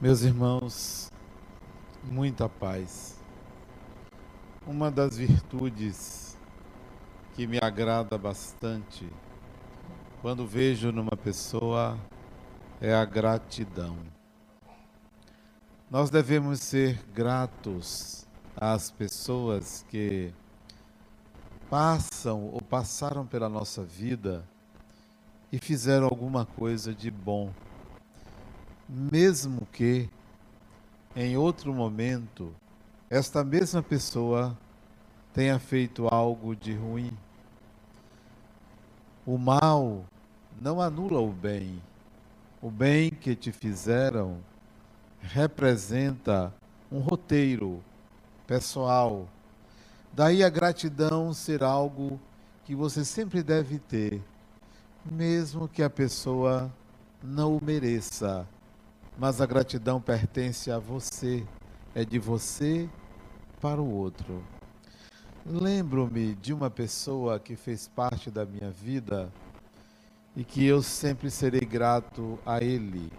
Meus irmãos, muita paz. Uma das virtudes que me agrada bastante quando vejo numa pessoa é a gratidão. Nós devemos ser gratos às pessoas que passam ou passaram pela nossa vida e fizeram alguma coisa de bom mesmo que em outro momento esta mesma pessoa tenha feito algo de ruim. O mal não anula o bem. O bem que te fizeram representa um roteiro pessoal. Daí a gratidão ser algo que você sempre deve ter, mesmo que a pessoa não o mereça mas a gratidão pertence a você, é de você para o outro. Lembro-me de uma pessoa que fez parte da minha vida e que eu sempre serei grato a ele.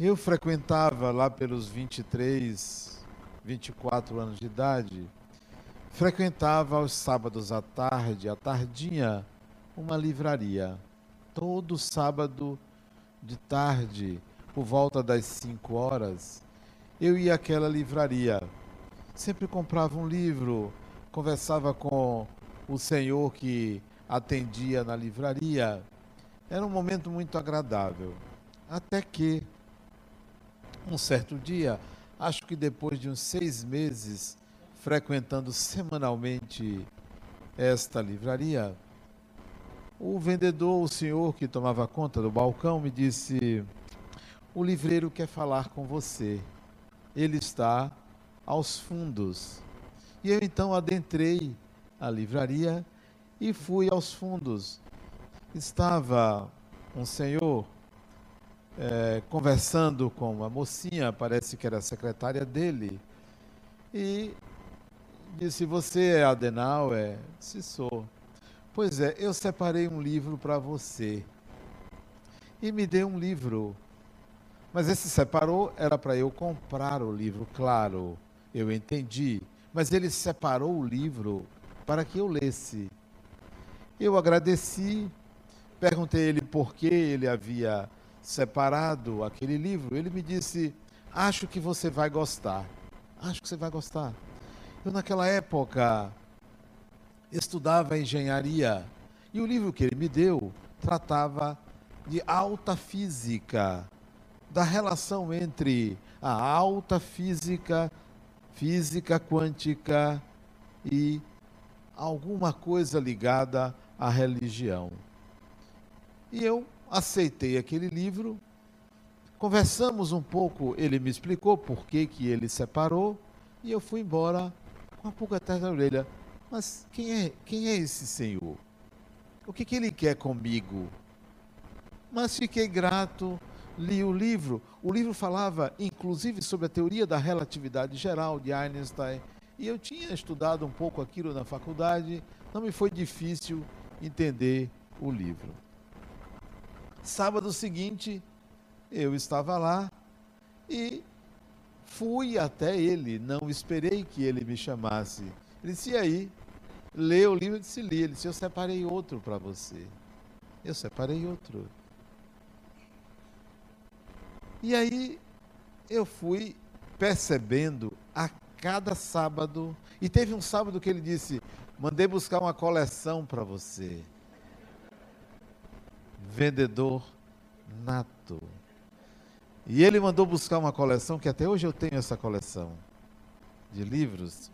Eu frequentava lá pelos 23, 24 anos de idade, frequentava aos sábados à tarde, à tardinha, uma livraria. Todo sábado de tarde por volta das 5 horas, eu ia àquela livraria. Sempre comprava um livro, conversava com o senhor que atendia na livraria. Era um momento muito agradável. Até que, um certo dia, acho que depois de uns seis meses frequentando semanalmente esta livraria, o vendedor, o senhor que tomava conta do balcão, me disse: o livreiro quer falar com você. Ele está aos fundos. E eu então adentrei a livraria e fui aos fundos. Estava um senhor é, conversando com uma mocinha, parece que era a secretária dele, e disse: Você é Adenauer? Se sou. Pois é, eu separei um livro para você. E me deu um livro mas esse separou era para eu comprar o livro, claro, eu entendi. Mas ele separou o livro para que eu lesse. Eu agradeci, perguntei ele por que ele havia separado aquele livro. Ele me disse: Acho que você vai gostar. Acho que você vai gostar. Eu, naquela época, estudava engenharia e o livro que ele me deu tratava de alta física da relação entre a alta física, física quântica e alguma coisa ligada à religião. E eu aceitei aquele livro, conversamos um pouco, ele me explicou por que, que ele separou, e eu fui embora com a pulga atrás da orelha. Mas quem é, quem é esse senhor? O que, que ele quer comigo? Mas fiquei grato li o livro. O livro falava, inclusive, sobre a teoria da relatividade geral de Einstein. E eu tinha estudado um pouco aquilo na faculdade, não me foi difícil entender o livro. Sábado seguinte, eu estava lá e fui até ele, não esperei que ele me chamasse. Ele disse: e aí? Lê o livro? Eu disse: li. Ele disse: eu separei outro para você. Eu separei outro. E aí eu fui percebendo a cada sábado, e teve um sábado que ele disse: Mandei buscar uma coleção para você. Vendedor nato. E ele mandou buscar uma coleção, que até hoje eu tenho essa coleção de livros,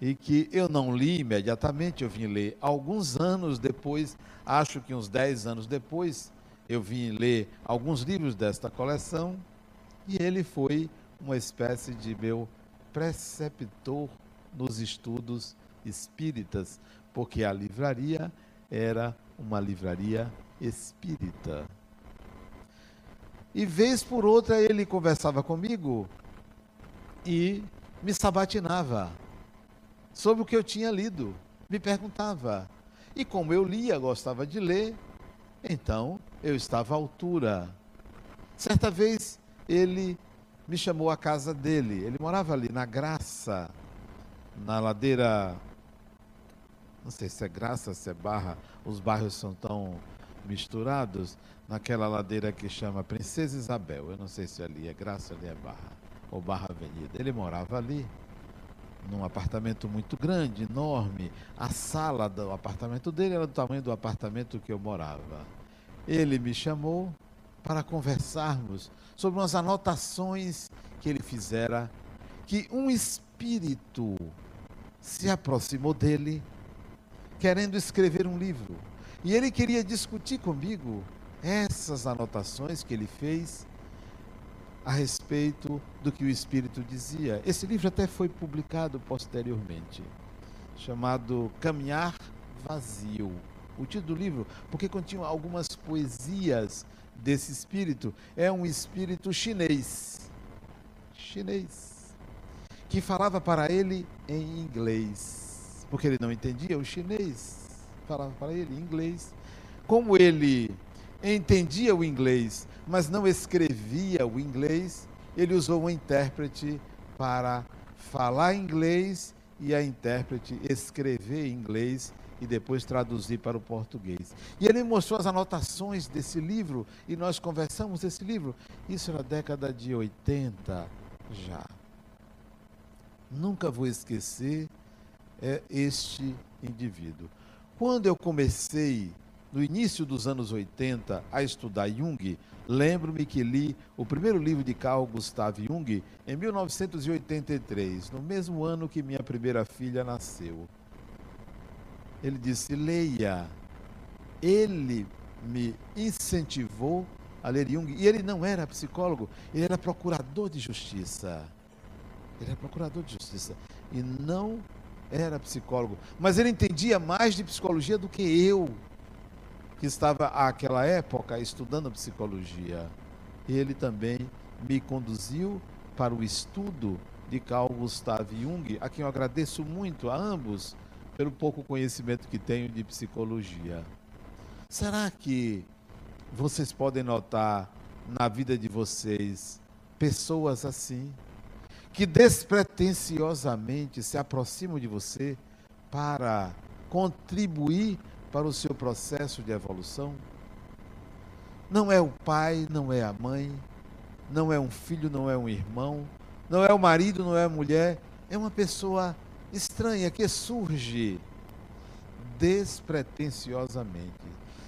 e que eu não li imediatamente, eu vim ler alguns anos depois, acho que uns 10 anos depois, eu vim ler alguns livros desta coleção e ele foi uma espécie de meu preceptor nos estudos espíritas, porque a livraria era uma livraria espírita. E vez por outra ele conversava comigo e me sabatinava sobre o que eu tinha lido, me perguntava. E como eu lia, gostava de ler, então eu estava à altura. Certa vez ele me chamou à casa dele. Ele morava ali na Graça, na ladeira. Não sei se é Graça, se é Barra, os bairros são tão misturados. Naquela ladeira que chama Princesa Isabel. Eu não sei se ali é Graça, ali é Barra, ou Barra Avenida. Ele morava ali, num apartamento muito grande, enorme. A sala do apartamento dele era do tamanho do apartamento que eu morava. Ele me chamou para conversarmos sobre umas anotações que ele fizera, que um espírito se aproximou dele, querendo escrever um livro. E ele queria discutir comigo essas anotações que ele fez a respeito do que o Espírito dizia. Esse livro até foi publicado posteriormente, chamado Caminhar Vazio. O título do livro, porque continha algumas poesias desse espírito, é um espírito chinês. Chinês. Que falava para ele em inglês, porque ele não entendia o chinês. Falava para ele em inglês. Como ele entendia o inglês, mas não escrevia o inglês, ele usou um intérprete para falar inglês e a intérprete escrever inglês e depois traduzir para o português. E ele mostrou as anotações desse livro e nós conversamos esse livro. Isso na década de 80 já. Nunca vou esquecer é, este indivíduo. Quando eu comecei, no início dos anos 80, a estudar Jung, lembro-me que li o primeiro livro de Carl Gustav Jung em 1983, no mesmo ano que minha primeira filha nasceu. Ele disse: leia. Ele me incentivou a ler Jung. E ele não era psicólogo, ele era procurador de justiça. Ele era procurador de justiça. E não era psicólogo. Mas ele entendia mais de psicologia do que eu, que estava àquela época estudando psicologia. Ele também me conduziu para o estudo de Carl Gustav Jung, a quem eu agradeço muito a ambos pelo pouco conhecimento que tenho de psicologia. Será que vocês podem notar na vida de vocês pessoas assim, que despretensiosamente se aproximam de você para contribuir para o seu processo de evolução? Não é o pai, não é a mãe, não é um filho, não é um irmão, não é o marido, não é a mulher, é uma pessoa estranha que surge despretensiosamente,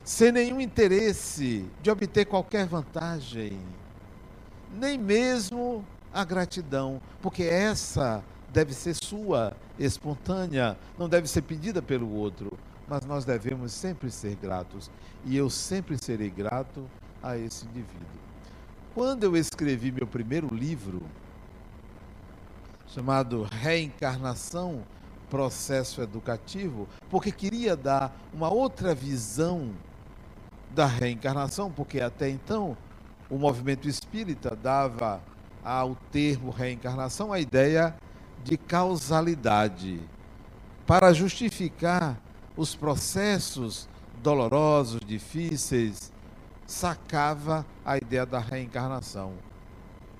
sem nenhum interesse de obter qualquer vantagem, nem mesmo a gratidão, porque essa deve ser sua, espontânea, não deve ser pedida pelo outro, mas nós devemos sempre ser gratos, e eu sempre serei grato a esse indivíduo. Quando eu escrevi meu primeiro livro, chamado Reencarnação Processo Educativo, porque queria dar uma outra visão da reencarnação, porque até então o movimento espírita dava ao termo reencarnação a ideia de causalidade para justificar os processos dolorosos, difíceis, sacava a ideia da reencarnação.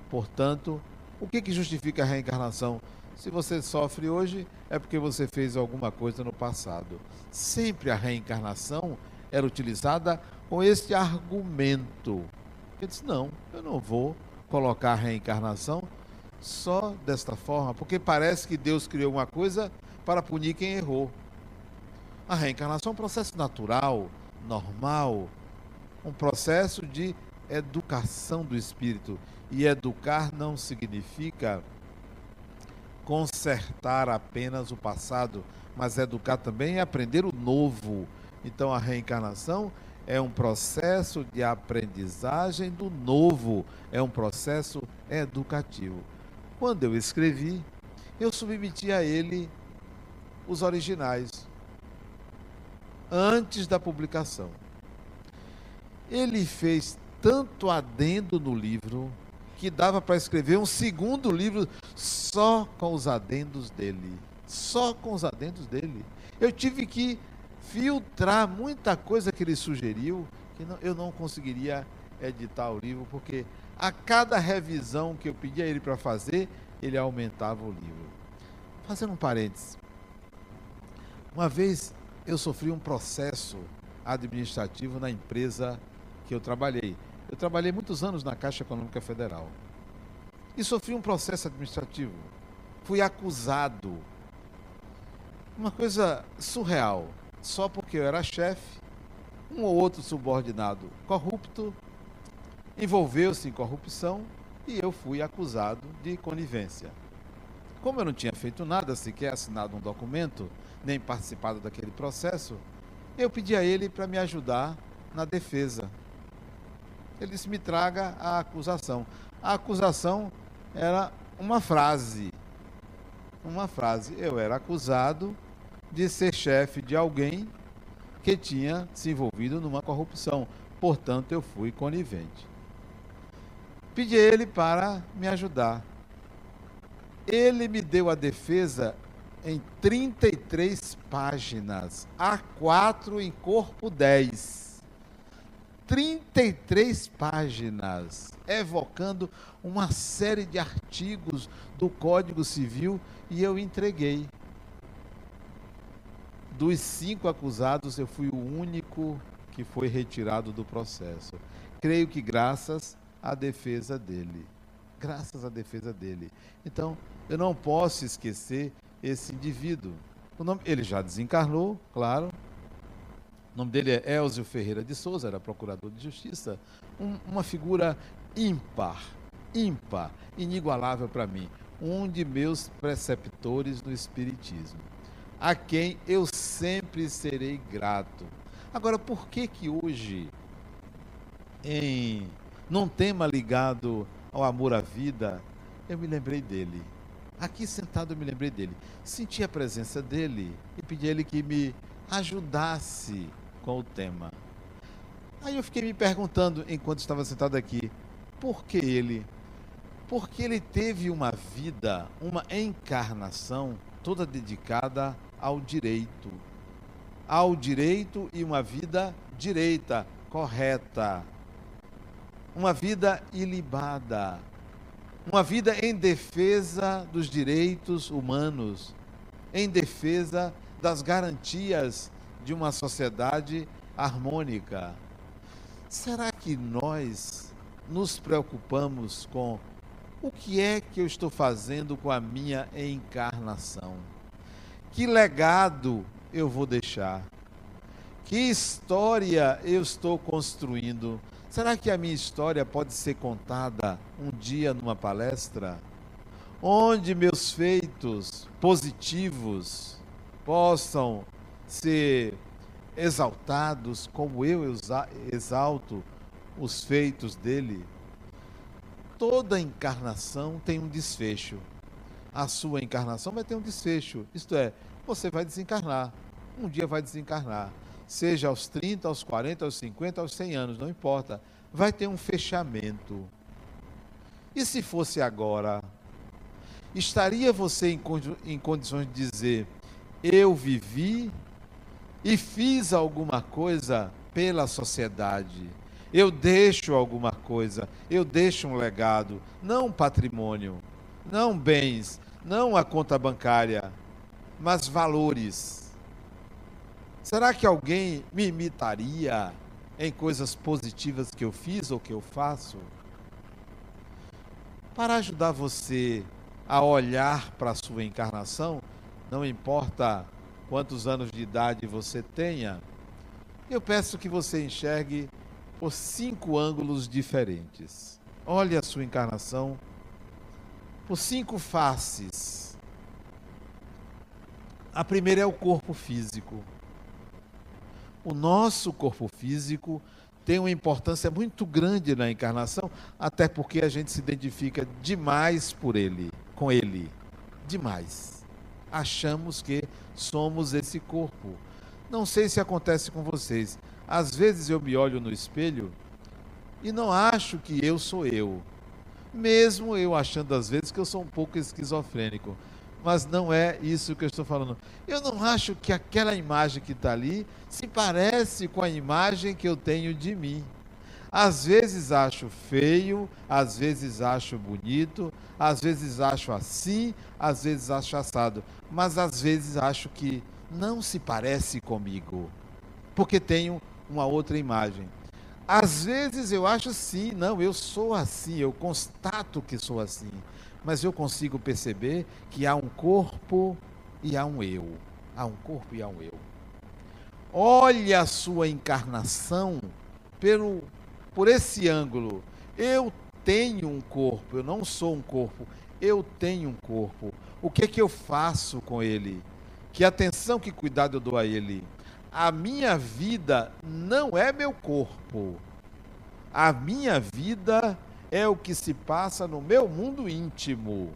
Portanto, o que, que justifica a reencarnação? Se você sofre hoje, é porque você fez alguma coisa no passado. Sempre a reencarnação era utilizada com este argumento. Ele disse: não, eu não vou colocar a reencarnação só desta forma, porque parece que Deus criou uma coisa para punir quem errou. A reencarnação é um processo natural, normal, um processo de educação do espírito. E educar não significa consertar apenas o passado, mas educar também é aprender o novo. Então a reencarnação é um processo de aprendizagem do novo, é um processo educativo. Quando eu escrevi, eu submeti a ele os originais antes da publicação. Ele fez tanto adendo no livro que dava para escrever um segundo livro só com os adendos dele. Só com os adendos dele. Eu tive que filtrar muita coisa que ele sugeriu, que não, eu não conseguiria editar o livro, porque A cada revisão que eu pedia a ele para fazer, ele aumentava o livro. Fazendo um parênteses. Uma vez eu sofri um processo administrativo na empresa que eu trabalhei. Eu trabalhei muitos anos na Caixa Econômica Federal. E sofri um processo administrativo. Fui acusado. Uma coisa surreal. Só porque eu era chefe, um ou outro subordinado corrupto envolveu-se em corrupção e eu fui acusado de conivência. Como eu não tinha feito nada, sequer assinado um documento, nem participado daquele processo, eu pedi a ele para me ajudar na defesa. Ele disse: me traga a acusação. A acusação era uma frase. Uma frase. Eu era acusado de ser chefe de alguém que tinha se envolvido numa corrupção. Portanto, eu fui conivente. Pedi a ele para me ajudar. Ele me deu a defesa em 33 páginas, A4 em corpo 10. 33 páginas, evocando uma série de artigos do Código Civil e eu entreguei. Dos cinco acusados, eu fui o único que foi retirado do processo. Creio que graças à defesa dele. Graças à defesa dele. Então, eu não posso esquecer esse indivíduo. Nome, ele já desencarnou, claro. Nome dele é Elzio Ferreira de Souza, era procurador de justiça. Um, uma figura ímpar, ímpar, inigualável para mim. Um de meus preceptores no Espiritismo, a quem eu sempre serei grato. Agora, por que que hoje, em num tema ligado ao amor à vida, eu me lembrei dele? Aqui sentado eu me lembrei dele. Senti a presença dele e pedi a ele que me ajudasse com o tema. Aí eu fiquei me perguntando, enquanto estava sentado aqui, por que ele? Porque ele teve uma vida, uma encarnação toda dedicada ao direito. Ao direito e uma vida direita, correta. Uma vida ilibada, uma vida em defesa dos direitos humanos, em defesa das garantias de uma sociedade harmônica. Será que nós nos preocupamos com o que é que eu estou fazendo com a minha encarnação? Que legado eu vou deixar? Que história eu estou construindo? Será que a minha história pode ser contada um dia numa palestra? Onde meus feitos positivos possam ser exaltados como eu exalto os feitos dele? Toda encarnação tem um desfecho. A sua encarnação vai ter um desfecho. Isto é, você vai desencarnar. Um dia vai desencarnar seja aos 30, aos 40, aos 50, aos 100 anos, não importa, vai ter um fechamento. E se fosse agora? Estaria você em, condições de dizer: eu vivi e fiz alguma coisa pela sociedade? Eu deixo alguma coisa, eu deixo um legado, não patrimônio, não bens, não a conta bancária, mas valores Será que alguém me imitaria em coisas positivas que eu fiz ou que eu faço? Para ajudar você a olhar para a sua encarnação, não importa quantos anos de idade você tenha, eu peço que você enxergue por cinco ângulos diferentes. Olhe a sua encarnação por cinco faces. A primeira é o corpo físico o nosso corpo físico tem uma importância muito grande na encarnação, até porque a gente se identifica demais por ele, com ele, demais. Achamos que somos esse corpo. Não sei se acontece com vocês. Às vezes eu me olho no espelho e não acho que eu sou eu. Mesmo eu achando às vezes que eu sou um pouco esquizofrênico mas não é isso que eu estou falando. Eu não acho que aquela imagem que está ali se parece com a imagem que eu tenho de mim. Às vezes acho feio, às vezes acho bonito, às vezes acho assim, às vezes acho assado, mas às vezes acho que não se parece comigo, porque tenho uma outra imagem. Às vezes eu acho sim, não, eu sou assim, eu constato que sou assim, mas eu consigo perceber que há um corpo e há um eu. Há um corpo e há um eu. Olhe a sua encarnação pelo, por esse ângulo. Eu tenho um corpo, eu não sou um corpo, eu tenho um corpo. O que é que eu faço com ele? Que atenção, que cuidado eu dou a ele? A minha vida não é meu corpo. A minha vida é o que se passa no meu mundo íntimo.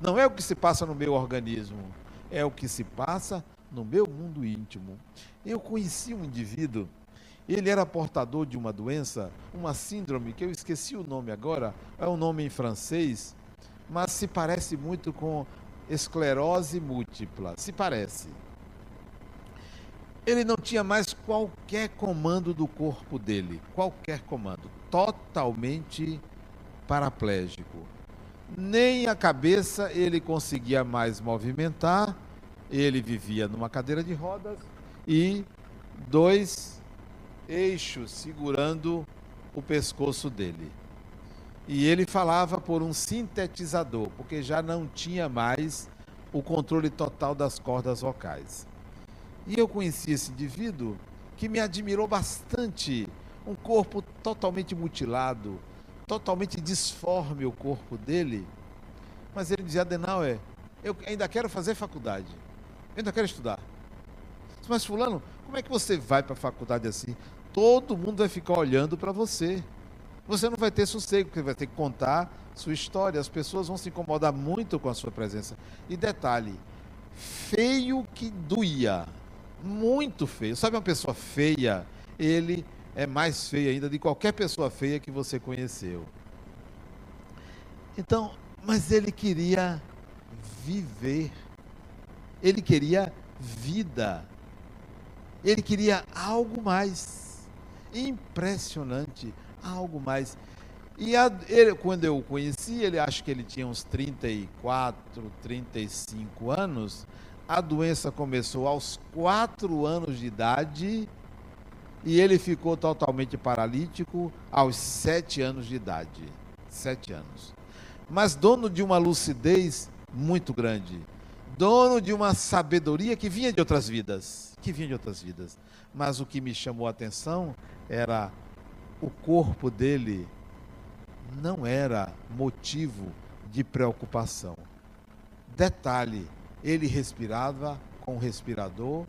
Não é o que se passa no meu organismo. É o que se passa no meu mundo íntimo. Eu conheci um indivíduo, ele era portador de uma doença, uma síndrome, que eu esqueci o nome agora, é um nome em francês, mas se parece muito com esclerose múltipla. Se parece. Ele não tinha mais qualquer comando do corpo dele, qualquer comando, totalmente paraplégico. Nem a cabeça ele conseguia mais movimentar, ele vivia numa cadeira de rodas e dois eixos segurando o pescoço dele. E ele falava por um sintetizador, porque já não tinha mais o controle total das cordas vocais. E eu conheci esse indivíduo que me admirou bastante. Um corpo totalmente mutilado, totalmente disforme o corpo dele. Mas ele dizia: Adenauer, eu ainda quero fazer faculdade. Eu ainda quero estudar. Mas, Fulano, como é que você vai para a faculdade assim? Todo mundo vai ficar olhando para você. Você não vai ter sossego, porque vai ter que contar sua história. As pessoas vão se incomodar muito com a sua presença. E detalhe: feio que doía. Muito feio. Sabe uma pessoa feia? Ele é mais feio ainda de qualquer pessoa feia que você conheceu. Então, mas ele queria viver. Ele queria vida. Ele queria algo mais. Impressionante, algo mais. E a, ele, quando eu o conheci, ele acho que ele tinha uns 34, 35 anos. A doença começou aos 4 anos de idade e ele ficou totalmente paralítico aos 7 anos de idade. 7 anos. Mas dono de uma lucidez muito grande. Dono de uma sabedoria que vinha de outras vidas que vinha de outras vidas. Mas o que me chamou a atenção era o corpo dele não era motivo de preocupação. Detalhe, ele respirava com respirador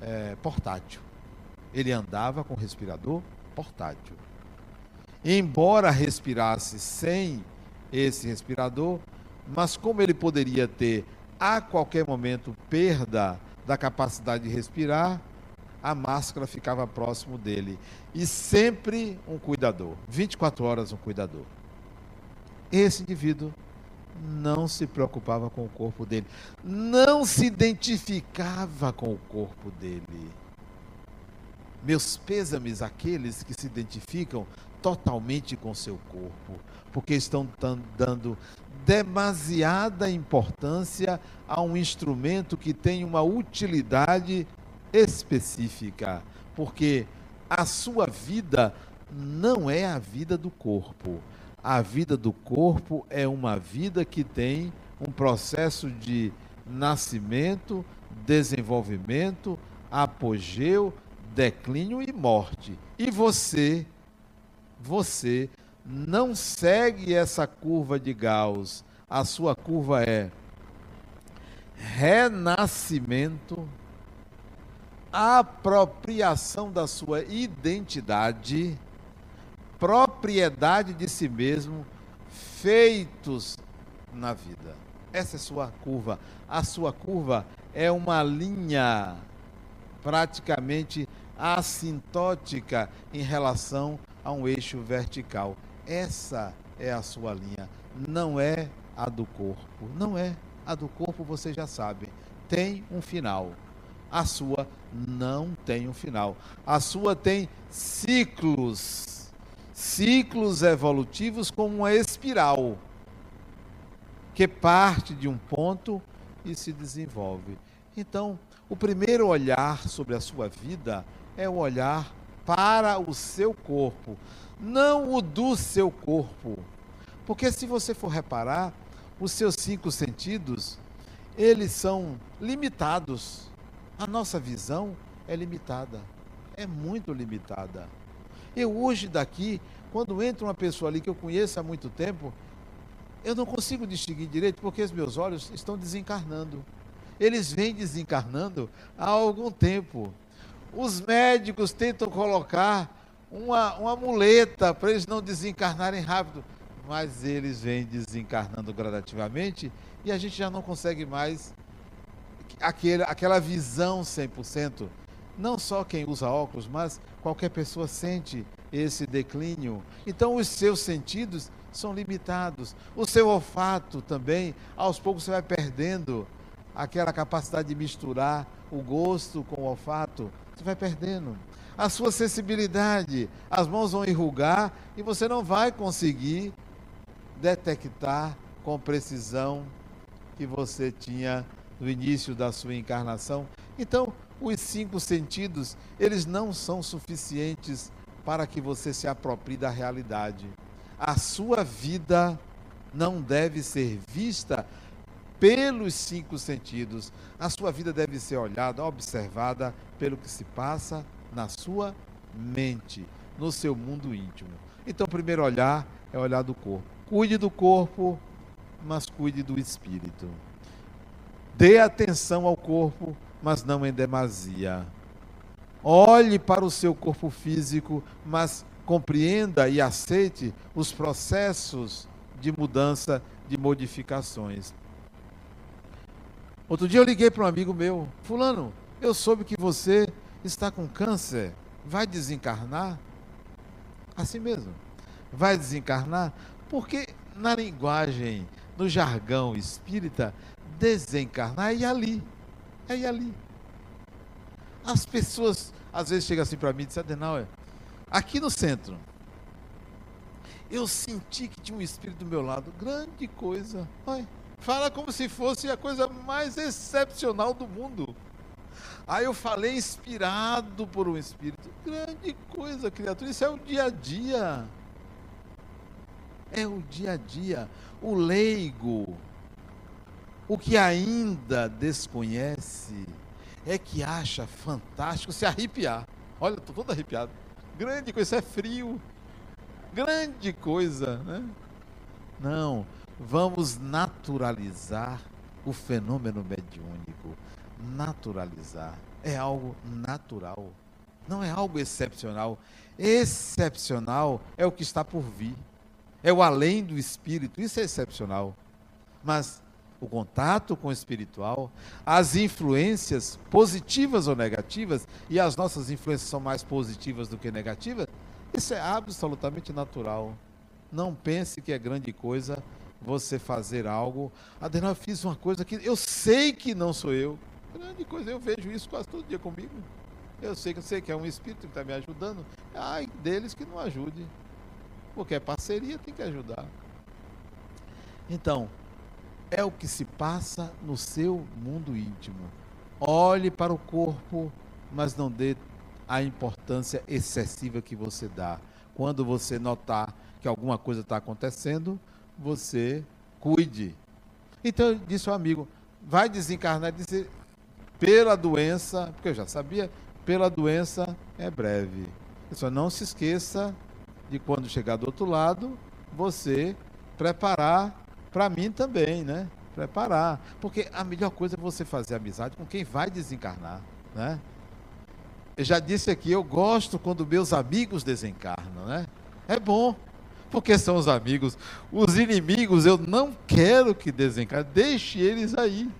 é, portátil. Ele andava com respirador portátil. Embora respirasse sem esse respirador, mas como ele poderia ter a qualquer momento perda da capacidade de respirar, a máscara ficava próximo dele. E sempre um cuidador, 24 horas um cuidador. Esse indivíduo não se preocupava com o corpo dele, não se identificava com o corpo dele. Meus pêsames àqueles que se identificam totalmente com seu corpo, porque estão dando demasiada importância a um instrumento que tem uma utilidade específica, porque a sua vida não é a vida do corpo. A vida do corpo é uma vida que tem um processo de nascimento, desenvolvimento, apogeu, declínio e morte. E você você não segue essa curva de Gauss. A sua curva é renascimento, apropriação da sua identidade, propriedade de si mesmo, feitos na vida. Essa é sua curva. A sua curva é uma linha praticamente assintótica em relação a um eixo vertical. Essa é a sua linha, não é a do corpo. Não é. A do corpo você já sabe, tem um final. A sua não tem um final. A sua tem ciclos. ciclos evolutivos como uma espiral que parte de um ponto e se desenvolve. Então, o primeiro olhar sobre a sua vida é o olhar para o seu corpo, não o do seu corpo. Porque se você for reparar, os seus cinco sentidos, eles são limitados. A nossa visão é limitada, é muito limitada. Eu hoje daqui, quando entra uma pessoa ali que eu conheço há muito tempo, eu não consigo distinguir direito porque os meus olhos estão desencarnando. Eles vêm desencarnando há algum tempo. Os médicos tentam colocar uma, uma muleta para eles não desencarnarem rápido, mas eles vêm desencarnando gradativamente e a gente já não consegue mais aquele, aquela visão 100%. Não só quem usa óculos, mas qualquer pessoa sente esse declínio. Então, os seus sentidos são limitados. O seu olfato também, aos poucos você vai perdendo aquela capacidade de misturar o gosto com o olfato, você vai perdendo. A sua sensibilidade, as mãos vão enrugar e você não vai conseguir detectar com precisão que você tinha no início da sua encarnação. Então, os cinco sentidos, eles não são suficientes para que você se aproprie da realidade a sua vida não deve ser vista pelos cinco sentidos. A sua vida deve ser olhada, observada pelo que se passa na sua mente, no seu mundo íntimo. Então, o primeiro olhar é olhar do corpo. Cuide do corpo, mas cuide do espírito. Dê atenção ao corpo, mas não em demasia. Olhe para o seu corpo físico, mas compreenda e aceite os processos de mudança, de modificações. Outro dia eu liguei para um amigo meu, Fulano, eu soube que você está com câncer, vai desencarnar? Assim mesmo, vai desencarnar? Porque na linguagem, no jargão espírita, desencarnar é ali, é ali. As pessoas às vezes chegam assim para mim e dizem, Adenauer, aqui no centro, eu senti que tinha um espírito do meu lado. Grande coisa. Ai, fala como se fosse a coisa mais excepcional do mundo. Aí eu falei inspirado por um espírito. Grande coisa, criatura. Isso é o dia a dia. É o dia a dia. O leigo, o que ainda desconhece, é que acha fantástico se arrepiar. Olha, estou todo arrepiado. Grande coisa, isso é frio. Grande coisa, né? Não, vamos naturalizar o fenômeno mediúnico. Naturalizar. É algo natural. Não é algo excepcional. Excepcional é o que está por vir. É o além do espírito. Isso é excepcional. Mas o contato com o espiritual, as influências positivas ou negativas, e as nossas influências são mais positivas do que negativas, isso é absolutamente natural. Não pense que é grande coisa você fazer algo. Adenal, eu fiz uma coisa que eu sei que não sou eu. Grande coisa, eu vejo isso quase todo dia comigo. Eu sei que eu sei que é um espírito que está me ajudando. Ai deles que não ajude. Porque é parceria, tem que ajudar. Então, é o que se passa no seu mundo íntimo. Olhe para o corpo, mas não dê a importância excessiva que você dá. Quando você notar que alguma coisa está acontecendo, você cuide. Então eu disse ao amigo, vai desencarnar, disse, pela doença, porque eu já sabia, pela doença é breve. Só não se esqueça de quando chegar do outro lado, você preparar para mim também, né? Preparar. Porque a melhor coisa é você fazer amizade com quem vai desencarnar, né? Eu já disse aqui, eu gosto quando meus amigos desencarnam, né? É bom, porque são os amigos. Os inimigos eu não quero que desencarnem, deixe eles aí,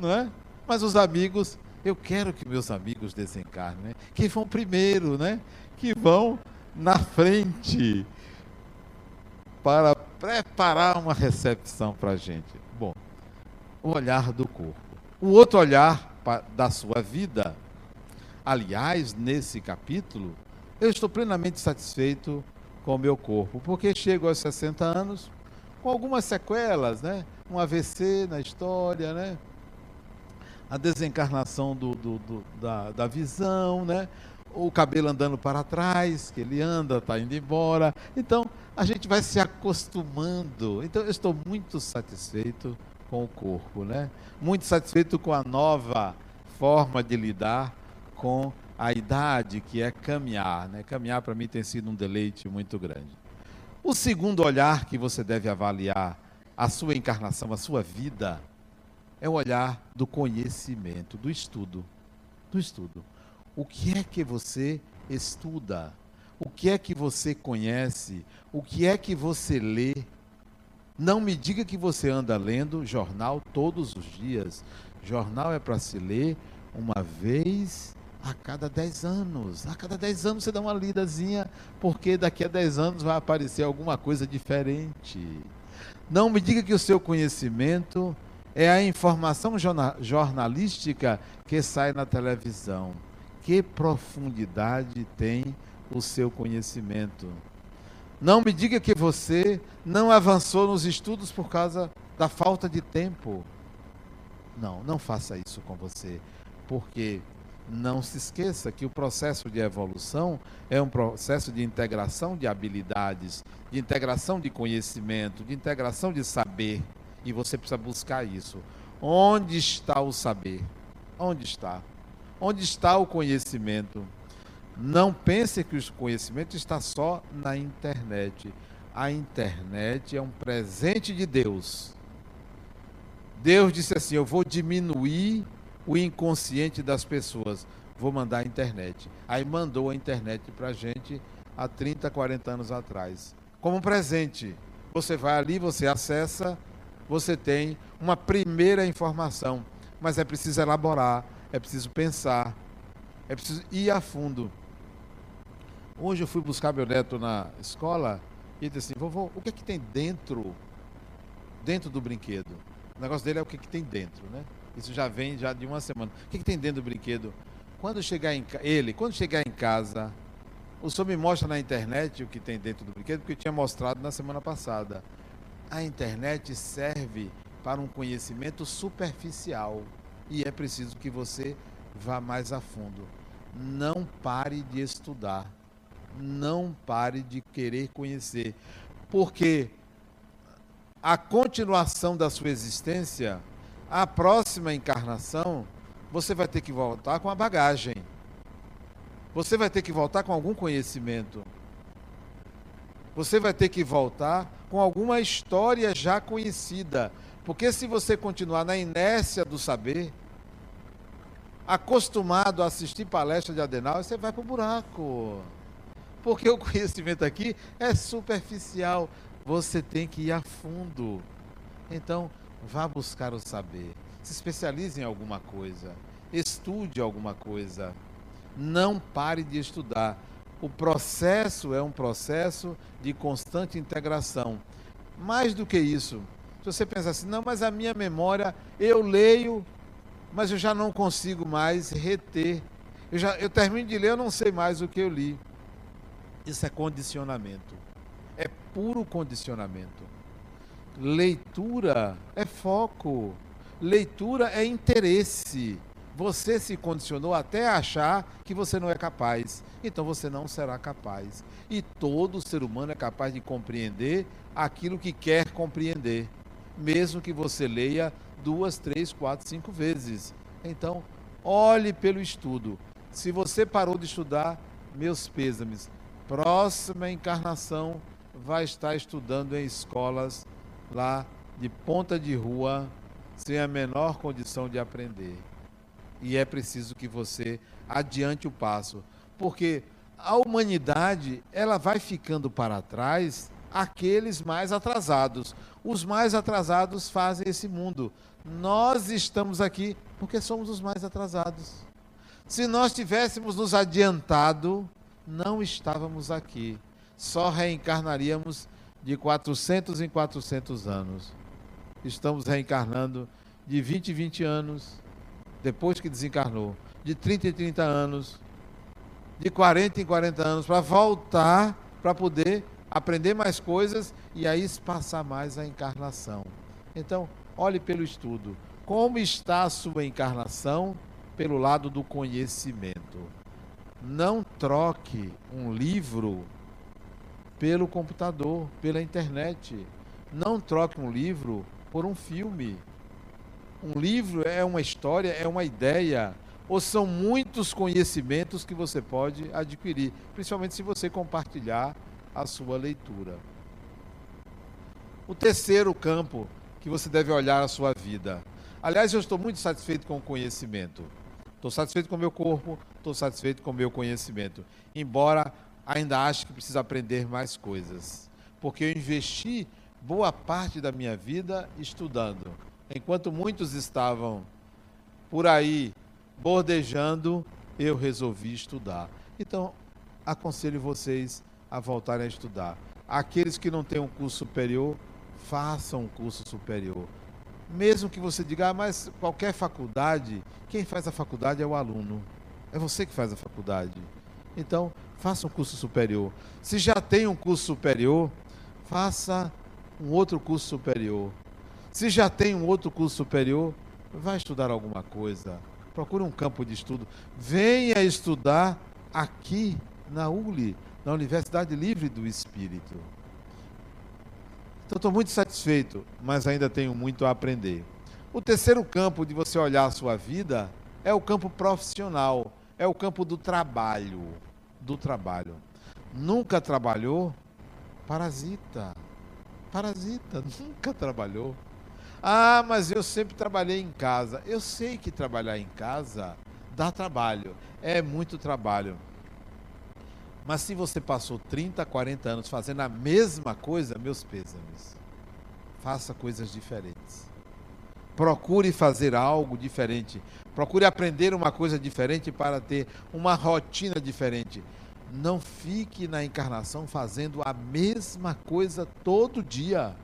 não é? Mas os amigos, eu quero que meus amigos desencarnem, né? que vão primeiro, né? Que vão na frente para preparar uma recepção para a gente. Bom, o olhar do corpo. O outro olhar da sua vida, aliás, nesse capítulo, eu estou plenamente satisfeito com o meu corpo, porque chego aos 60 anos com algumas sequelas, né? Um AVC na história, né? A desencarnação do, do, do da, da visão, né? O cabelo andando para trás, que ele anda, está indo embora. Então, a gente vai se acostumando. Então, eu estou muito satisfeito com o corpo, né? Muito satisfeito com a nova forma de lidar com a idade, que é caminhar, né? Caminhar para mim tem sido um deleite muito grande. O segundo olhar que você deve avaliar a sua encarnação, a sua vida, é o olhar do conhecimento, do estudo. Do estudo. O que é que você estuda? O que é que você conhece? O que é que você lê? Não me diga que você anda lendo jornal todos os dias. Jornal é para se ler uma vez a cada 10 anos. A cada 10 anos você dá uma lidazinha, porque daqui a 10 anos vai aparecer alguma coisa diferente. Não me diga que o seu conhecimento é a informação jornalística que sai na televisão. Que profundidade tem o seu conhecimento? Não me diga que você não avançou nos estudos por causa da falta de tempo. Não, não faça isso com você, porque não se esqueça que o processo de evolução é um processo de integração de habilidades, de integração de conhecimento, de integração de saber. E você precisa buscar isso. Onde está o saber? Onde está? Onde está o conhecimento? Não pense que o conhecimento está só na internet. A internet é um presente de Deus. Deus disse assim: Eu vou diminuir o inconsciente das pessoas. Vou mandar a internet. Aí mandou a internet para gente há 30, 40 anos atrás. Como presente. Você vai ali, você acessa, você tem uma primeira informação. Mas é preciso elaborar, é preciso pensar, é preciso ir a fundo. Hoje eu fui buscar meu neto na escola e disse assim, vovô, o que é que tem dentro, dentro do brinquedo? O negócio dele é o que, é que tem dentro, né? Isso já vem já de uma semana. O que, que tem dentro do brinquedo? Quando chegar em ele, quando chegar em casa, o senhor me mostra na internet o que tem dentro do brinquedo, porque eu tinha mostrado na semana passada. A internet serve para um conhecimento superficial e é preciso que você vá mais a fundo. Não pare de estudar. Não pare de querer conhecer. Porque a continuação da sua existência a próxima encarnação, você vai ter que voltar com a bagagem. Você vai ter que voltar com algum conhecimento. Você vai ter que voltar com alguma história já conhecida. Porque se você continuar na inércia do saber, acostumado a assistir palestra de Adenal, você vai para o buraco. Porque o conhecimento aqui é superficial. Você tem que ir a fundo. Então, Vá buscar o saber. Se especialize em alguma coisa. Estude alguma coisa. Não pare de estudar. O processo é um processo de constante integração. Mais do que isso, se você pensa assim, não, mas a minha memória, eu leio, mas eu já não consigo mais reter. Eu, já, eu termino de ler, eu não sei mais o que eu li. Isso é condicionamento. É puro condicionamento. Leitura é foco. Leitura é interesse. Você se condicionou até achar que você não é capaz. Então você não será capaz. E todo ser humano é capaz de compreender aquilo que quer compreender, mesmo que você leia duas, três, quatro, cinco vezes. Então, olhe pelo estudo. Se você parou de estudar, meus pêsames. Próxima encarnação vai estar estudando em escolas lá de ponta de rua, sem a menor condição de aprender. E é preciso que você adiante o passo, porque a humanidade, ela vai ficando para trás aqueles mais atrasados. Os mais atrasados fazem esse mundo. Nós estamos aqui porque somos os mais atrasados. Se nós tivéssemos nos adiantado, não estávamos aqui. Só reencarnaríamos de 400 em 400 anos. Estamos reencarnando de 20 em 20 anos, depois que desencarnou, de 30 em 30 anos, de 40 em 40 anos, para voltar para poder aprender mais coisas e aí espaçar mais a encarnação. Então, olhe pelo estudo. Como está a sua encarnação pelo lado do conhecimento? Não troque um livro pelo computador, pela internet. Não troque um livro por um filme. Um livro é uma história, é uma ideia, ou são muitos conhecimentos que você pode adquirir, principalmente se você compartilhar a sua leitura. O terceiro campo que você deve olhar a sua vida. Aliás, eu estou muito satisfeito com o conhecimento. Estou satisfeito com o meu corpo, estou satisfeito com o meu conhecimento. Embora ainda ache que preciso aprender mais coisas. Porque eu investi boa parte da minha vida estudando. Enquanto muitos estavam por aí bordejando, eu resolvi estudar. Então, aconselho vocês a voltarem a estudar. Aqueles que não têm um curso superior, façam um curso superior. Mesmo que você diga, ah, mas qualquer faculdade, quem faz a faculdade é o aluno. É você que faz a faculdade. Então, faça um curso superior. Se já tem um curso superior, faça um outro curso superior. Se já tem um outro curso superior, vá estudar alguma coisa. Procure um campo de estudo. Venha estudar aqui na ULI, na Universidade Livre do Espírito. Então estou muito satisfeito, mas ainda tenho muito a aprender. O terceiro campo de você olhar a sua vida é o campo profissional, é o campo do trabalho, do trabalho. Nunca trabalhou? Parasita. Parasita, nunca trabalhou. Ah, mas eu sempre trabalhei em casa. Eu sei que trabalhar em casa dá trabalho, é muito trabalho. Mas se você passou 30, 40 anos fazendo a mesma coisa, meus pêsames. Faça coisas diferentes. Procure fazer algo diferente. Procure aprender uma coisa diferente para ter uma rotina diferente. Não fique na encarnação fazendo a mesma coisa todo dia.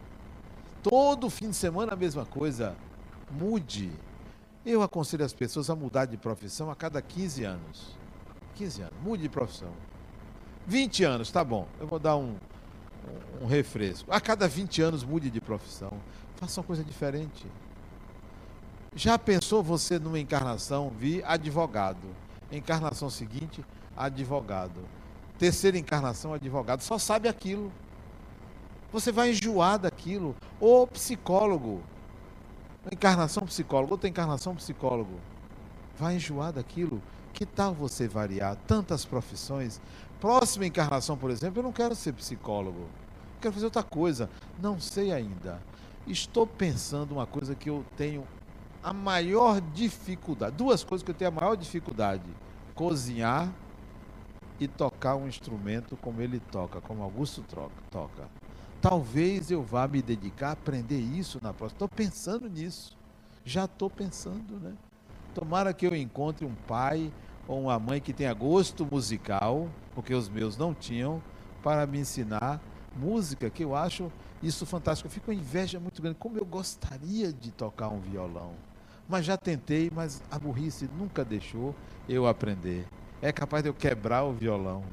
Todo fim de semana a mesma coisa. Mude. Eu aconselho as pessoas a mudar de profissão a cada 15 anos. 15 anos. Mude de profissão. 20 anos, tá bom. Eu vou dar um, um refresco. A cada 20 anos mude de profissão. Faça uma coisa diferente. Já pensou você numa encarnação vir advogado? Encarnação seguinte, advogado. Terceira encarnação, advogado. Só sabe aquilo. Você vai enjoar daquilo. Ou psicólogo. Encarnação psicólogo, outra encarnação psicólogo. Vai enjoar daquilo. Que tal você variar tantas profissões? Próxima encarnação, por exemplo, eu não quero ser psicólogo. Quero fazer outra coisa. Não sei ainda. Estou pensando uma coisa que eu tenho a maior dificuldade. Duas coisas que eu tenho a maior dificuldade: cozinhar e tocar um instrumento como ele toca, como Augusto toca. Talvez eu vá me dedicar a aprender isso na próxima. Estou pensando nisso. Já estou pensando, né? Tomara que eu encontre um pai ou uma mãe que tenha gosto musical, porque os meus não tinham, para me ensinar música, que eu acho isso fantástico. Eu fico com inveja muito grande. Como eu gostaria de tocar um violão. Mas já tentei, mas a burrice nunca deixou eu aprender. É capaz de eu quebrar o violão.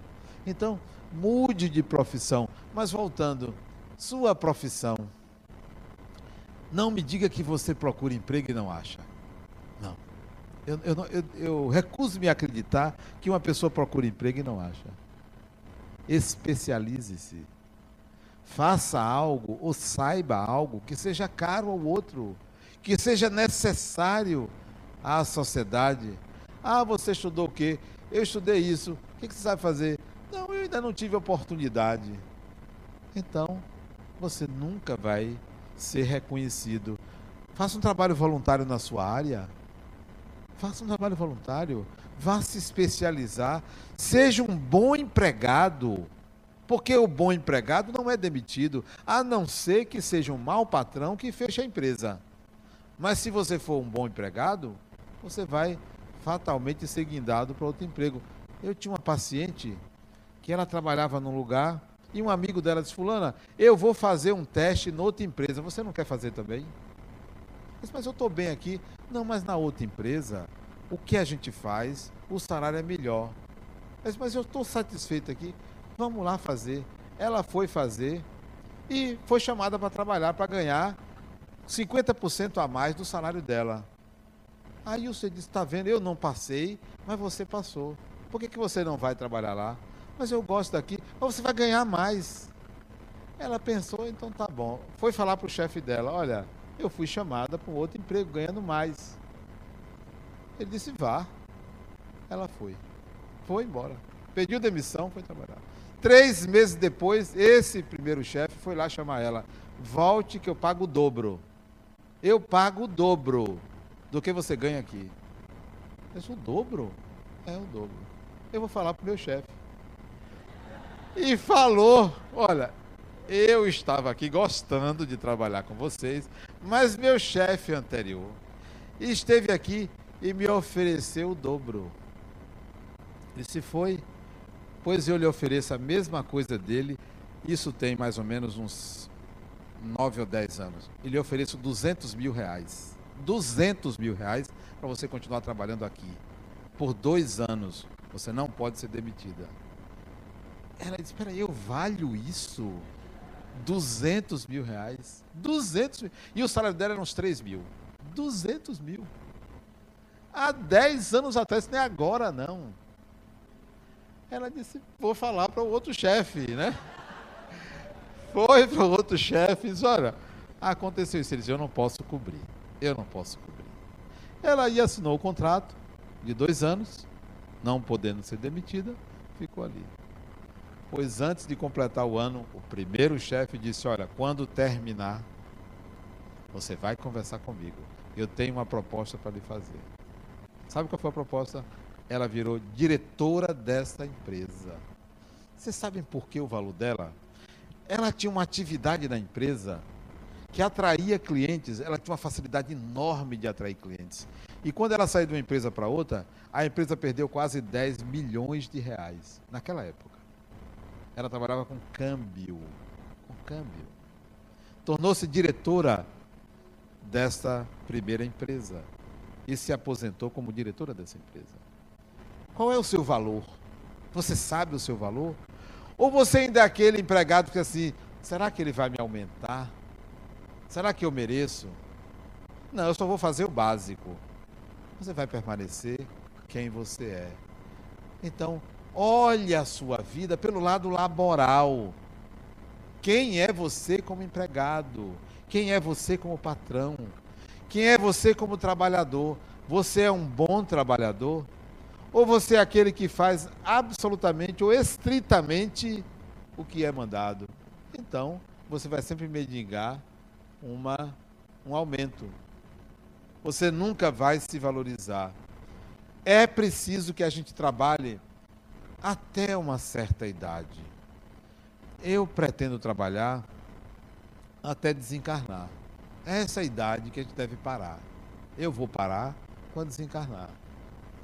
Então, mude de profissão. Mas voltando, sua profissão. Não me diga que você procura emprego e não acha. Não. Eu, eu, eu, eu recuso-me a acreditar que uma pessoa procura emprego e não acha. Especialize-se. Faça algo ou saiba algo que seja caro ao outro, que seja necessário à sociedade. Ah, você estudou o quê? Eu estudei isso. O que você sabe fazer? Não, eu ainda não tive oportunidade. Então, você nunca vai ser reconhecido. Faça um trabalho voluntário na sua área. Faça um trabalho voluntário, vá se especializar, seja um bom empregado, porque o bom empregado não é demitido, a não ser que seja um mau patrão que feche a empresa. Mas se você for um bom empregado, você vai fatalmente ser guindado para outro emprego. Eu tinha uma paciente que ela trabalhava num lugar e um amigo dela disse: Fulana, eu vou fazer um teste noutra empresa. Você não quer fazer também? Disse, mas eu estou bem aqui. Não, mas na outra empresa, o que a gente faz, o salário é melhor. Disse, mas eu estou satisfeito aqui. Vamos lá fazer. Ela foi fazer e foi chamada para trabalhar para ganhar 50% a mais do salário dela. Aí você disse: está vendo, eu não passei, mas você passou. Por que, que você não vai trabalhar lá? Mas eu gosto daqui, mas você vai ganhar mais. Ela pensou, então tá bom. Foi falar para o chefe dela: olha, eu fui chamada para um outro emprego ganhando mais. Ele disse: vá. Ela foi. Foi embora. Pediu demissão, foi trabalhar. Três meses depois, esse primeiro chefe foi lá chamar ela. Volte que eu pago o dobro. Eu pago o dobro do que você ganha aqui. Eu disse, o dobro? É o dobro. Eu vou falar para o meu chefe. E falou, olha, eu estava aqui gostando de trabalhar com vocês, mas meu chefe anterior esteve aqui e me ofereceu o dobro. E se foi, pois eu lhe ofereço a mesma coisa dele, isso tem mais ou menos uns nove ou dez anos. E lhe ofereço 200 mil reais. 200 mil reais para você continuar trabalhando aqui. Por dois anos, você não pode ser demitida. Ela disse: Espera aí, eu valho isso? 200 mil reais. 200 mil. E o salário dela era uns 3 mil. 200 mil. Há 10 anos atrás, nem agora não. Ela disse: Vou falar para o outro chefe, né? Foi para o outro chefe e disse: Olha, aconteceu isso. Ele disse: Eu não posso cobrir. Eu não posso cobrir. Ela ia assinou o contrato de dois anos, não podendo ser demitida, ficou ali. Pois antes de completar o ano, o primeiro chefe disse: Olha, quando terminar, você vai conversar comigo. Eu tenho uma proposta para lhe fazer. Sabe qual foi a proposta? Ela virou diretora dessa empresa. Vocês sabem por que o valor dela? Ela tinha uma atividade na empresa que atraía clientes, ela tinha uma facilidade enorme de atrair clientes. E quando ela saiu de uma empresa para outra, a empresa perdeu quase 10 milhões de reais naquela época. Ela trabalhava com câmbio, com câmbio. Tornou-se diretora desta primeira empresa e se aposentou como diretora dessa empresa. Qual é o seu valor? Você sabe o seu valor? Ou você ainda é aquele empregado que assim, será que ele vai me aumentar? Será que eu mereço? Não, eu só vou fazer o básico. Você vai permanecer quem você é. Então, olhe a sua vida pelo lado laboral. Quem é você como empregado? Quem é você como patrão? Quem é você como trabalhador? Você é um bom trabalhador? Ou você é aquele que faz absolutamente ou estritamente o que é mandado? Então, você vai sempre mendigar uma, um aumento. Você nunca vai se valorizar. É preciso que a gente trabalhe até uma certa idade. Eu pretendo trabalhar até desencarnar. É essa idade que a gente deve parar. Eu vou parar quando desencarnar.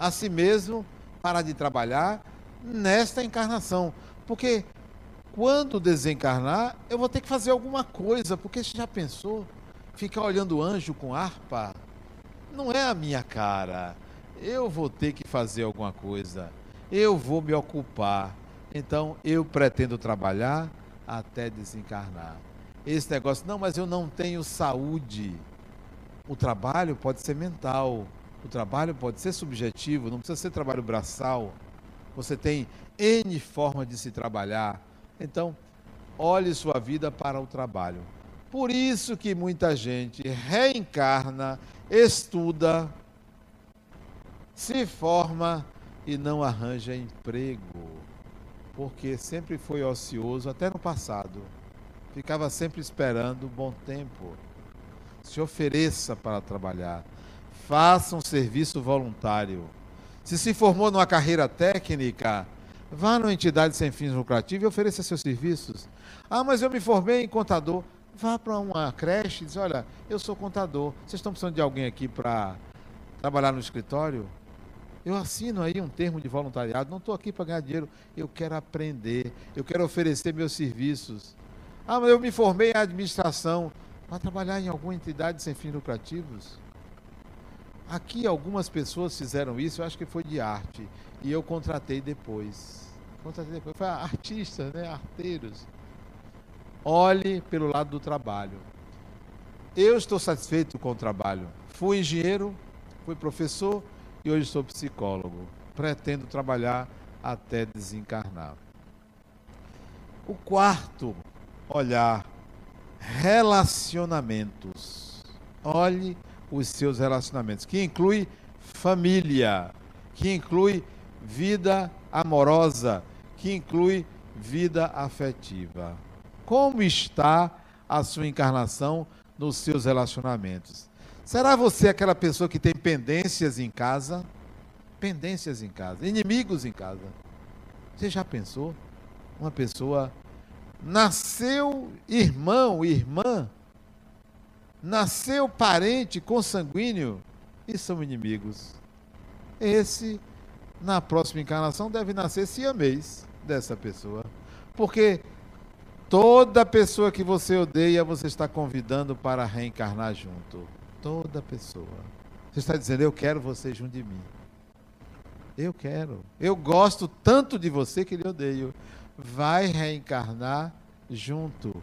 Assim mesmo, parar de trabalhar nesta encarnação. Porque quando desencarnar, eu vou ter que fazer alguma coisa, porque você já pensou? Ficar olhando anjo com harpa? Não é a minha cara. Eu vou ter que fazer alguma coisa. Eu vou me ocupar. Então, eu pretendo trabalhar até desencarnar. Esse negócio, não, mas eu não tenho saúde. O trabalho pode ser mental. O trabalho pode ser subjetivo, não precisa ser trabalho braçal. Você tem N formas de se trabalhar então, olhe sua vida para o trabalho. Por isso que muita gente reencarna, estuda, se forma e não arranja emprego, porque sempre foi ocioso até no passado. Ficava sempre esperando bom tempo. Se ofereça para trabalhar. Faça um serviço voluntário. Se se formou numa carreira técnica, Vá numa entidade sem fins lucrativos e ofereça seus serviços. Ah, mas eu me formei em contador. Vá para uma creche e diz: Olha, eu sou contador. Vocês estão precisando de alguém aqui para trabalhar no escritório? Eu assino aí um termo de voluntariado. Não estou aqui para ganhar dinheiro. Eu quero aprender. Eu quero oferecer meus serviços. Ah, mas eu me formei em administração. Vá trabalhar em alguma entidade sem fins lucrativos. Aqui algumas pessoas fizeram isso, eu acho que foi de arte. E eu contratei depois. Contratei depois. Foi artistas, né? Arteiros. olhe pelo lado do trabalho. Eu estou satisfeito com o trabalho. Fui engenheiro, fui professor e hoje sou psicólogo. Pretendo trabalhar até desencarnar. O quarto olhar, relacionamentos. Olhe os seus relacionamentos, que inclui família, que inclui vida amorosa, que inclui vida afetiva. Como está a sua encarnação nos seus relacionamentos? Será você aquela pessoa que tem pendências em casa? Pendências em casa, inimigos em casa. Você já pensou? Uma pessoa nasceu irmão, irmã, nasceu parente consanguíneo e são inimigos. Esse, na próxima encarnação, deve nascer siamês dessa pessoa. Porque toda pessoa que você odeia, você está convidando para reencarnar junto. Toda pessoa. Você está dizendo, eu quero você junto de mim. Eu quero. Eu gosto tanto de você que lhe odeio. Vai reencarnar junto.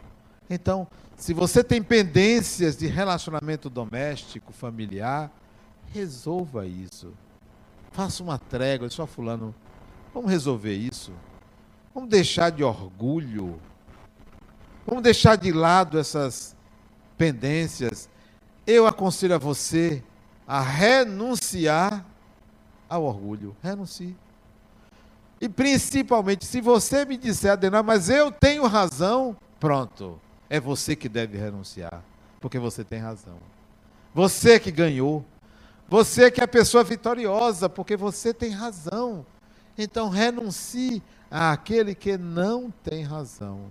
Então, se você tem pendências de relacionamento doméstico, familiar, resolva isso. Faça uma trégua, só fulano, vamos resolver isso. Vamos deixar de orgulho. Vamos deixar de lado essas pendências. Eu aconselho a você a renunciar ao orgulho. Renuncie. E principalmente, se você me disser, Adenal, mas eu tenho razão, pronto. É você que deve renunciar. Porque você tem razão. Você que ganhou. Você que é a pessoa vitoriosa, porque você tem razão. Então renuncie àquele que não tem razão.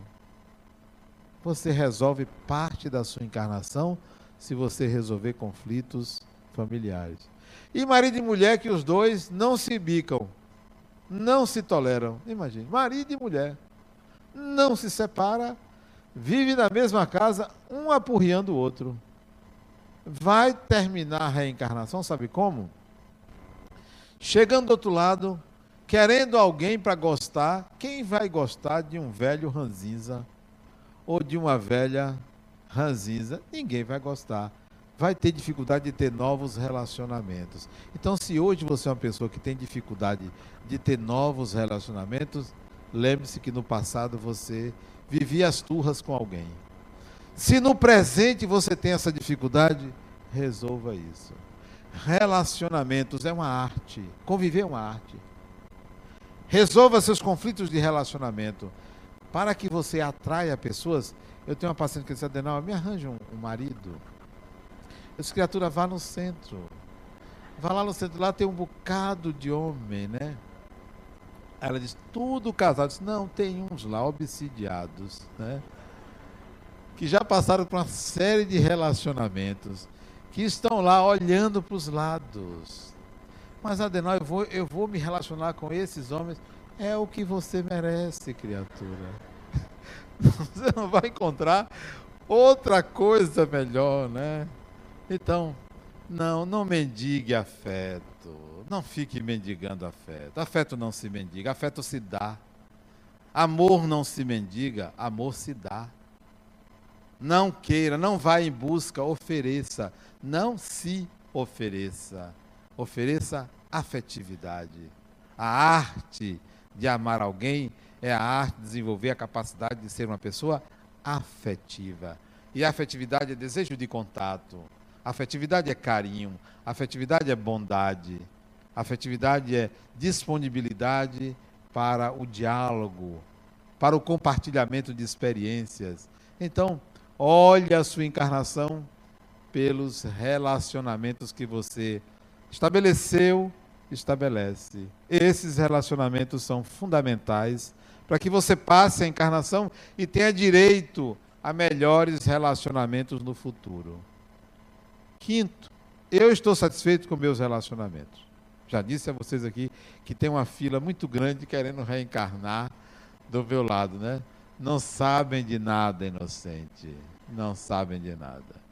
Você resolve parte da sua encarnação se você resolver conflitos familiares. E marido e mulher que os dois não se bicam, não se toleram. Imagine, marido e mulher não se separa, vive na mesma casa, um apurriando o outro. Vai terminar a reencarnação, sabe como? Chegando do outro lado, querendo alguém para gostar, quem vai gostar de um velho ranzinza ou de uma velha ranzinza? Ninguém vai gostar. Vai ter dificuldade de ter novos relacionamentos. Então, se hoje você é uma pessoa que tem dificuldade de ter novos relacionamentos, lembre-se que no passado você vivia as turras com alguém. Se no presente você tem essa dificuldade, resolva isso. Relacionamentos é uma arte. Conviver é uma arte. Resolva seus conflitos de relacionamento. Para que você atraia pessoas. Eu tenho uma paciente que disse, Adenal, me arranja um, um marido. Eu disse, criatura, vá no centro. Vá lá no centro, lá tem um bocado de homem, né? Ela disse, tudo casado. disse, não, tem uns lá obsidiados, né? Que já passaram por uma série de relacionamentos, que estão lá olhando para os lados, mas Adenal, eu vou, eu vou me relacionar com esses homens. É o que você merece, criatura. Você não vai encontrar outra coisa melhor, né? Então, não, não mendigue afeto. Não fique mendigando afeto. Afeto não se mendiga, afeto se dá. Amor não se mendiga, amor se dá. Não queira, não vá em busca, ofereça. Não se ofereça. Ofereça afetividade. A arte de amar alguém é a arte de desenvolver a capacidade de ser uma pessoa afetiva. E afetividade é desejo de contato. Afetividade é carinho. Afetividade é bondade. Afetividade é disponibilidade para o diálogo, para o compartilhamento de experiências. Então, olhe a sua encarnação pelos relacionamentos que você estabeleceu, estabelece. Esses relacionamentos são fundamentais para que você passe a encarnação e tenha direito a melhores relacionamentos no futuro. Quinto, eu estou satisfeito com meus relacionamentos. Já disse a vocês aqui que tem uma fila muito grande querendo reencarnar do meu lado, né? Não sabem de nada, inocente. Não sabem de nada.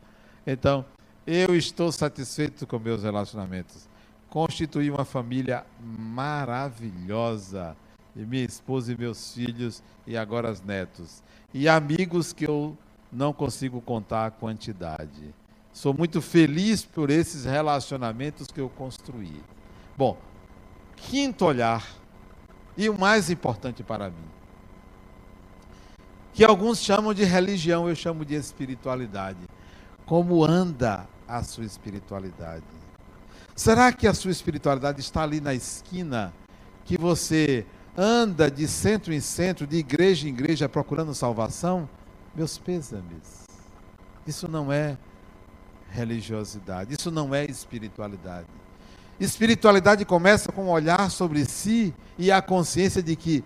Então, eu estou satisfeito com meus relacionamentos. Constituí uma família maravilhosa e minha esposa e meus filhos e agora os netos. E amigos que eu não consigo contar a quantidade. Sou muito feliz por esses relacionamentos que eu construí. Bom, quinto olhar, e o mais importante para mim, que alguns chamam de religião, eu chamo de espiritualidade. Como anda a sua espiritualidade? Será que a sua espiritualidade está ali na esquina, que você anda de centro em centro, de igreja em igreja procurando salvação? Meus pêsames. Isso não é religiosidade, isso não é espiritualidade. Espiritualidade começa com um olhar sobre si e a consciência de que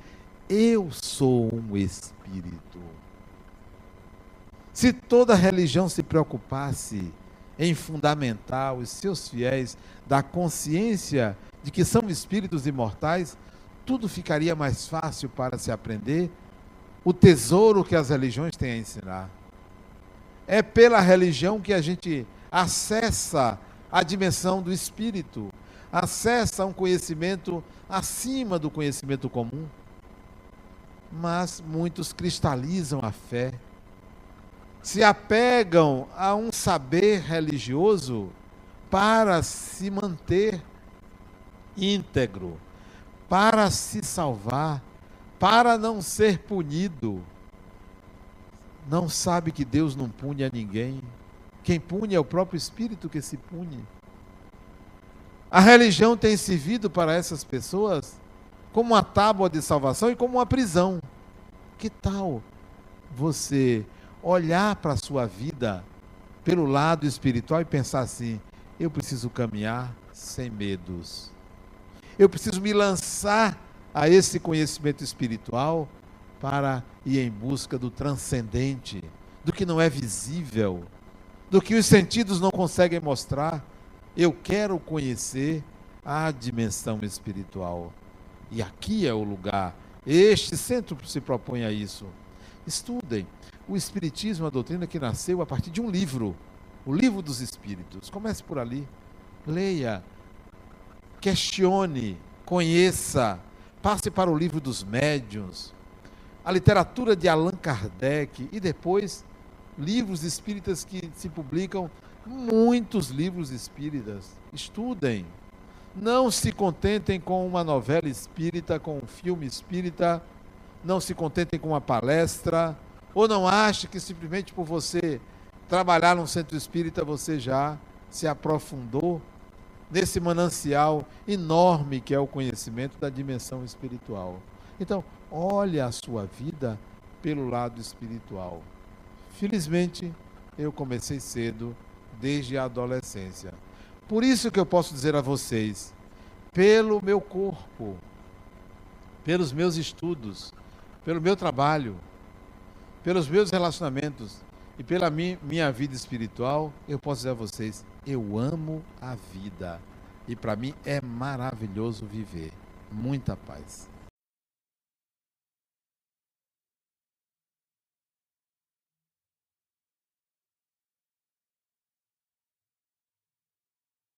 eu sou um espírito. Se toda religião se preocupasse em fundamentar os seus fiéis da consciência de que são espíritos imortais, tudo ficaria mais fácil para se aprender o tesouro que as religiões têm a ensinar. É pela religião que a gente acessa a dimensão do espírito, acessa um conhecimento acima do conhecimento comum. Mas muitos cristalizam a fé se apegam a um saber religioso para se manter íntegro, para se salvar, para não ser punido. Não sabe que Deus não pune a ninguém. Quem pune é o próprio Espírito que se pune. A religião tem servido para essas pessoas como uma tábua de salvação e como uma prisão. Que tal você olhar para a sua vida pelo lado espiritual e pensar assim: eu preciso caminhar sem medos. Eu preciso me lançar a esse conhecimento espiritual para ir em busca do transcendente, do que não é visível, do que os sentidos não conseguem mostrar. Eu quero conhecer a dimensão espiritual. E aqui é o lugar. Este centro se propõe a isso. Estudem o Espiritismo, a doutrina que nasceu a partir de um livro, o Livro dos Espíritos. Comece por ali, leia, questione, conheça, passe para o livro dos médiuns, a literatura de Allan Kardec e depois livros espíritas que se publicam, muitos livros espíritas. Estudem. Não se contentem com uma novela espírita, com um filme espírita, não se contentem com uma palestra ou não ache que simplesmente por você trabalhar num centro espírita você já se aprofundou nesse manancial enorme que é o conhecimento da dimensão espiritual. Então, olhe a sua vida pelo lado espiritual. Felizmente, eu comecei cedo, desde a adolescência. Por isso que eu posso dizer a vocês, pelo meu corpo, pelos meus estudos, pelo meu trabalho, pelos meus relacionamentos e pela minha vida espiritual, eu posso dizer a vocês: eu amo a vida. E para mim é maravilhoso viver. Muita paz.